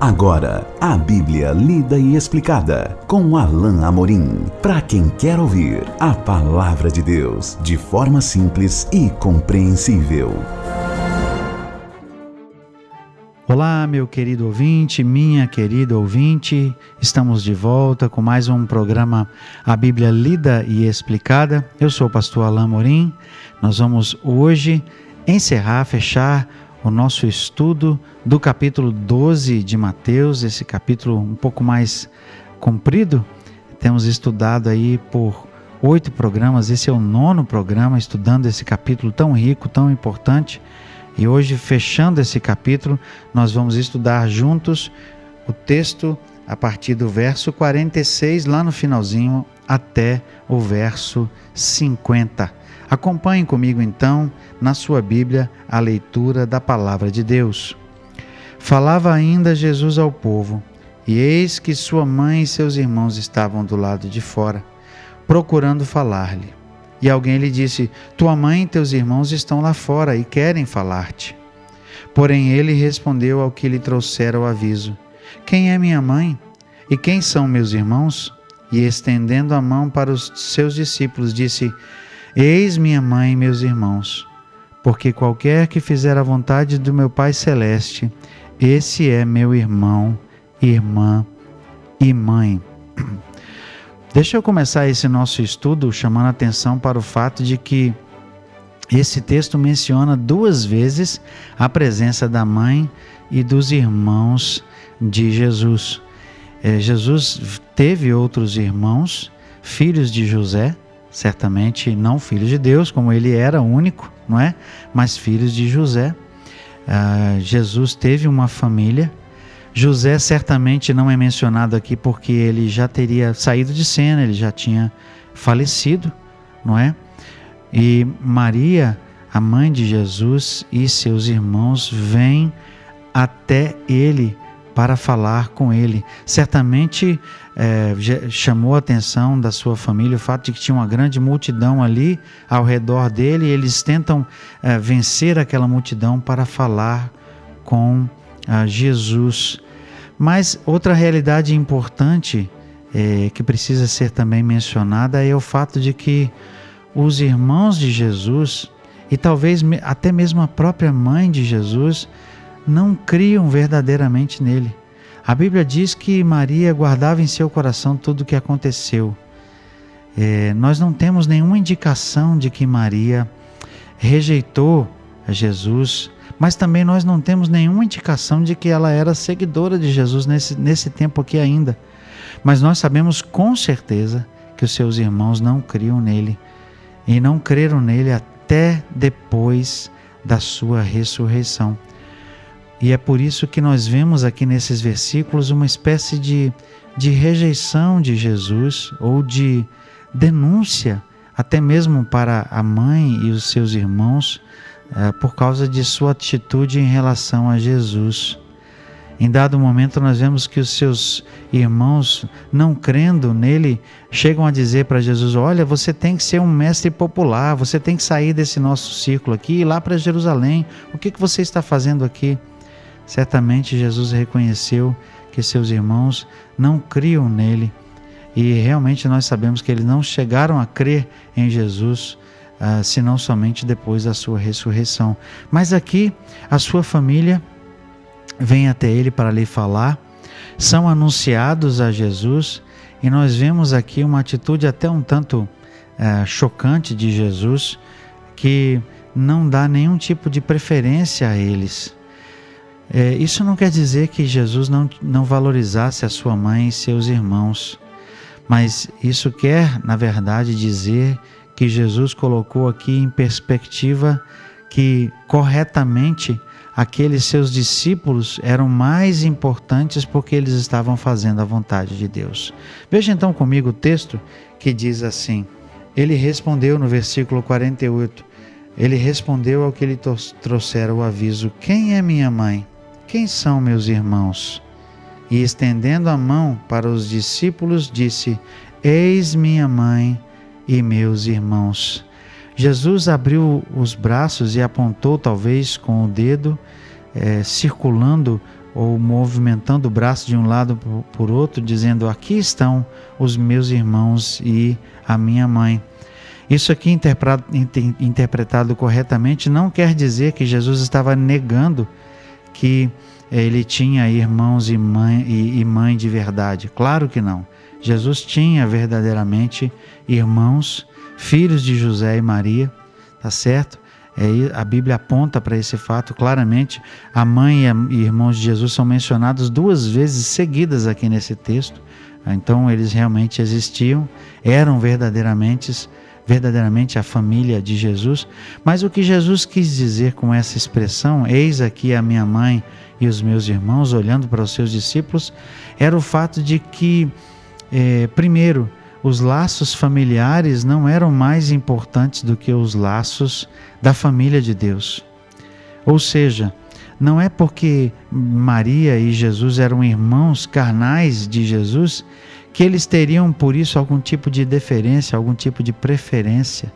Agora, a Bíblia lida e explicada com Alain Amorim. Para quem quer ouvir a palavra de Deus de forma simples e compreensível. Olá, meu querido ouvinte, minha querida ouvinte. Estamos de volta com mais um programa A Bíblia lida e explicada. Eu sou o pastor Alain Amorim. Nós vamos hoje encerrar, fechar o nosso estudo do capítulo 12 de Mateus, esse capítulo um pouco mais comprido. Temos estudado aí por oito programas, esse é o nono programa estudando esse capítulo tão rico, tão importante. E hoje, fechando esse capítulo, nós vamos estudar juntos o texto a partir do verso 46, lá no finalzinho, até o verso 50. Acompanhe comigo então, na sua Bíblia, a leitura da palavra de Deus. Falava ainda Jesus ao povo, e eis que sua mãe e seus irmãos estavam do lado de fora, procurando falar-lhe. E alguém lhe disse: Tua mãe e teus irmãos estão lá fora e querem falar-te. Porém ele respondeu ao que lhe trouxera o aviso: Quem é minha mãe? E quem são meus irmãos? E estendendo a mão para os seus discípulos, disse: Eis minha mãe e meus irmãos, porque qualquer que fizer a vontade do meu Pai Celeste, esse é meu irmão, irmã e mãe. Deixa eu começar esse nosso estudo chamando a atenção para o fato de que esse texto menciona duas vezes a presença da mãe e dos irmãos de Jesus. É, Jesus teve outros irmãos, filhos de José, certamente não filhos de Deus, como ele era único, não é? Mas filhos de José. Uh, Jesus teve uma família. José certamente não é mencionado aqui porque ele já teria saído de cena, ele já tinha falecido, não é? E Maria, a mãe de Jesus e seus irmãos vêm até ele para falar com ele. Certamente é, chamou a atenção da sua família o fato de que tinha uma grande multidão ali ao redor dele e eles tentam é, vencer aquela multidão para falar com é, Jesus. Mas outra realidade importante é, que precisa ser também mencionada é o fato de que os irmãos de Jesus e talvez até mesmo a própria mãe de Jesus não criam verdadeiramente nele. A Bíblia diz que Maria guardava em seu coração tudo o que aconteceu. É, nós não temos nenhuma indicação de que Maria rejeitou Jesus, mas também nós não temos nenhuma indicação de que ela era seguidora de Jesus nesse, nesse tempo aqui ainda. Mas nós sabemos com certeza que os seus irmãos não criam nele e não creram nele até depois da sua ressurreição. E é por isso que nós vemos aqui nesses versículos uma espécie de, de rejeição de Jesus ou de denúncia, até mesmo para a mãe e os seus irmãos, é, por causa de sua atitude em relação a Jesus. Em dado momento, nós vemos que os seus irmãos, não crendo nele, chegam a dizer para Jesus: Olha, você tem que ser um mestre popular, você tem que sair desse nosso círculo aqui e ir lá para Jerusalém. O que, que você está fazendo aqui? Certamente Jesus reconheceu que seus irmãos não criam nele e realmente nós sabemos que eles não chegaram a crer em Jesus, uh, senão somente depois da sua ressurreição. Mas aqui a sua família vem até ele para lhe falar, são anunciados a Jesus e nós vemos aqui uma atitude até um tanto uh, chocante de Jesus que não dá nenhum tipo de preferência a eles. É, isso não quer dizer que Jesus não, não valorizasse a sua mãe e seus irmãos, mas isso quer, na verdade, dizer que Jesus colocou aqui em perspectiva que corretamente aqueles seus discípulos eram mais importantes porque eles estavam fazendo a vontade de Deus. Veja então comigo o texto que diz assim: Ele respondeu no versículo 48, ele respondeu ao que lhe trouxera o aviso: Quem é minha mãe? Quem são meus irmãos? E estendendo a mão para os discípulos, disse: Eis minha mãe e meus irmãos. Jesus abriu os braços e apontou, talvez com o dedo, é, circulando ou movimentando o braço de um lado por outro, dizendo: Aqui estão os meus irmãos e a minha mãe. Isso aqui interpretado corretamente não quer dizer que Jesus estava negando que ele tinha irmãos e mãe, e, mãe de verdade. Claro que não. Jesus tinha verdadeiramente irmãos, filhos de José e Maria, tá certo? É, a Bíblia aponta para esse fato claramente. A mãe e irmãos de Jesus são mencionados duas vezes seguidas aqui nesse texto. Então eles realmente existiam, eram verdadeiramente verdadeiramente a família de Jesus. Mas o que Jesus quis dizer com essa expressão, eis aqui a minha mãe e os meus irmãos, olhando para os seus discípulos, era o fato de que, eh, primeiro, os laços familiares não eram mais importantes do que os laços da família de Deus. Ou seja, não é porque Maria e Jesus eram irmãos carnais de Jesus que eles teriam por isso algum tipo de deferência, algum tipo de preferência,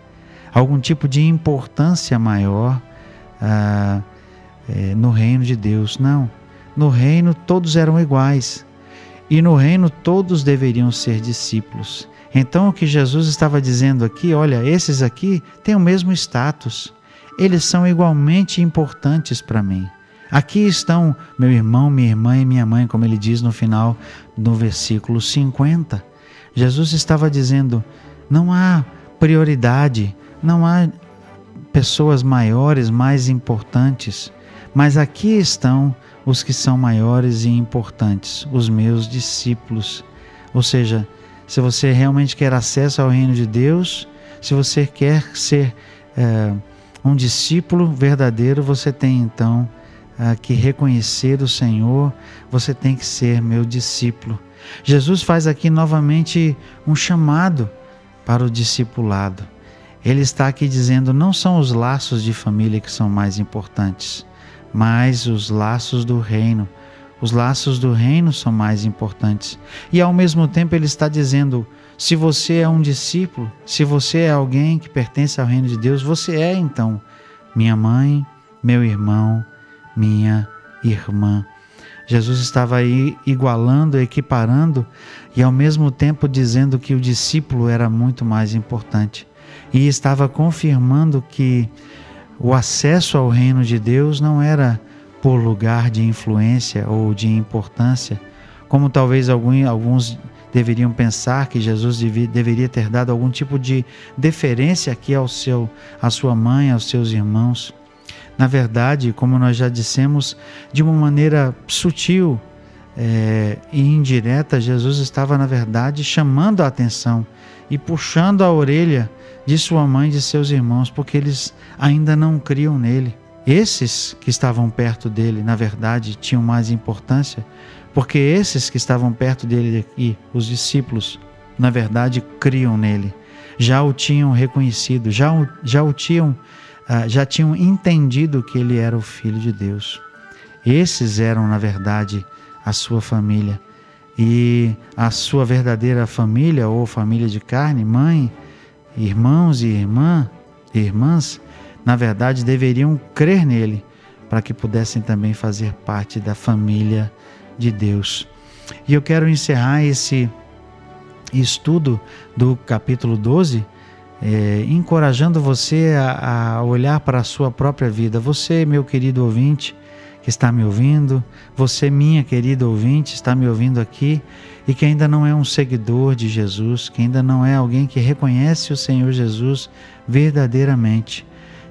algum tipo de importância maior ah, é, no reino de Deus. Não. No reino todos eram iguais e no reino todos deveriam ser discípulos. Então o que Jesus estava dizendo aqui, olha, esses aqui têm o mesmo status. Eles são igualmente importantes para mim. Aqui estão meu irmão, minha irmã e minha mãe, como ele diz no final do versículo 50. Jesus estava dizendo: não há prioridade, não há pessoas maiores, mais importantes, mas aqui estão os que são maiores e importantes, os meus discípulos. Ou seja, se você realmente quer acesso ao reino de Deus, se você quer ser é, um discípulo verdadeiro, você tem então ah, que reconhecer o Senhor, você tem que ser meu discípulo. Jesus faz aqui novamente um chamado para o discipulado. Ele está aqui dizendo: não são os laços de família que são mais importantes, mas os laços do reino. Os laços do reino são mais importantes. E ao mesmo tempo ele está dizendo: se você é um discípulo, se você é alguém que pertence ao reino de Deus, você é então minha mãe, meu irmão, minha irmã. Jesus estava aí igualando, equiparando e ao mesmo tempo dizendo que o discípulo era muito mais importante. E estava confirmando que o acesso ao reino de Deus não era por lugar de influência ou de importância, como talvez alguns deveriam pensar que Jesus deveria ter dado algum tipo de deferência aqui ao seu, à sua mãe, aos seus irmãos. Na verdade, como nós já dissemos, de uma maneira sutil é, e indireta, Jesus estava, na verdade, chamando a atenção e puxando a orelha de sua mãe e de seus irmãos, porque eles ainda não criam nele. Esses que estavam perto dele, na verdade, tinham mais importância, porque esses que estavam perto dele aqui, os discípulos, na verdade, criam nele. Já o tinham reconhecido, já o, já o tinham já tinham entendido que ele era o Filho de Deus. Esses eram, na verdade, a sua família. E a sua verdadeira família, ou família de carne, mãe, irmãos e irmã, irmãs, na verdade deveriam crer nele para que pudessem também fazer parte da família de Deus. E eu quero encerrar esse estudo do capítulo 12 é, encorajando você a, a olhar para a sua própria vida. Você, meu querido ouvinte, que está me ouvindo, você, minha querida ouvinte, está me ouvindo aqui e que ainda não é um seguidor de Jesus, que ainda não é alguém que reconhece o Senhor Jesus verdadeiramente.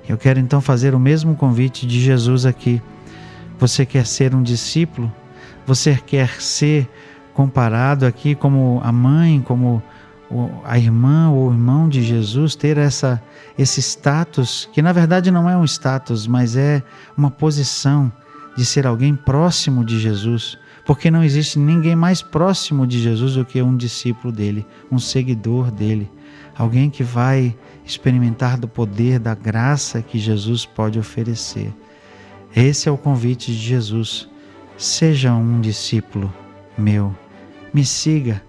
Eu quero então fazer o mesmo convite de Jesus aqui. Você quer ser um discípulo? Você quer ser comparado aqui como a mãe, como a irmã ou o irmão de Jesus ter essa, esse status, que na verdade não é um status, mas é uma posição de ser alguém próximo de Jesus, porque não existe ninguém mais próximo de Jesus do que um discípulo dele, um seguidor dele, alguém que vai experimentar do poder, da graça que Jesus pode oferecer. Esse é o convite de Jesus. Seja um discípulo meu, me siga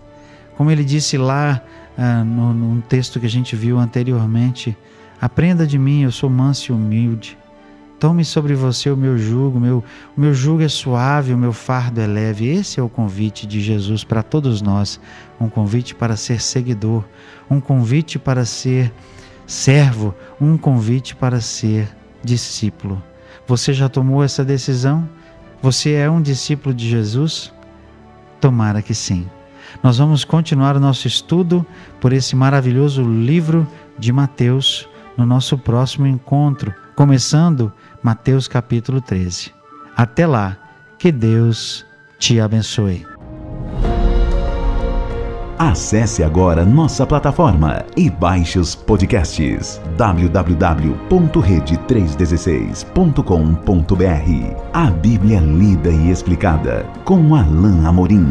como ele disse lá ah, no, num texto que a gente viu anteriormente: Aprenda de mim, eu sou manso e humilde. Tome sobre você o meu jugo, meu, o meu jugo é suave, o meu fardo é leve. Esse é o convite de Jesus para todos nós. Um convite para ser seguidor, um convite para ser servo, um convite para ser discípulo. Você já tomou essa decisão? Você é um discípulo de Jesus? Tomara que sim. Nós vamos continuar o nosso estudo por esse maravilhoso livro de Mateus no nosso próximo encontro, começando Mateus capítulo 13. Até lá, que Deus te abençoe. Acesse agora nossa plataforma e baixe os podcasts www.rede316.com.br. A Bíblia lida e explicada com Alain Amorim.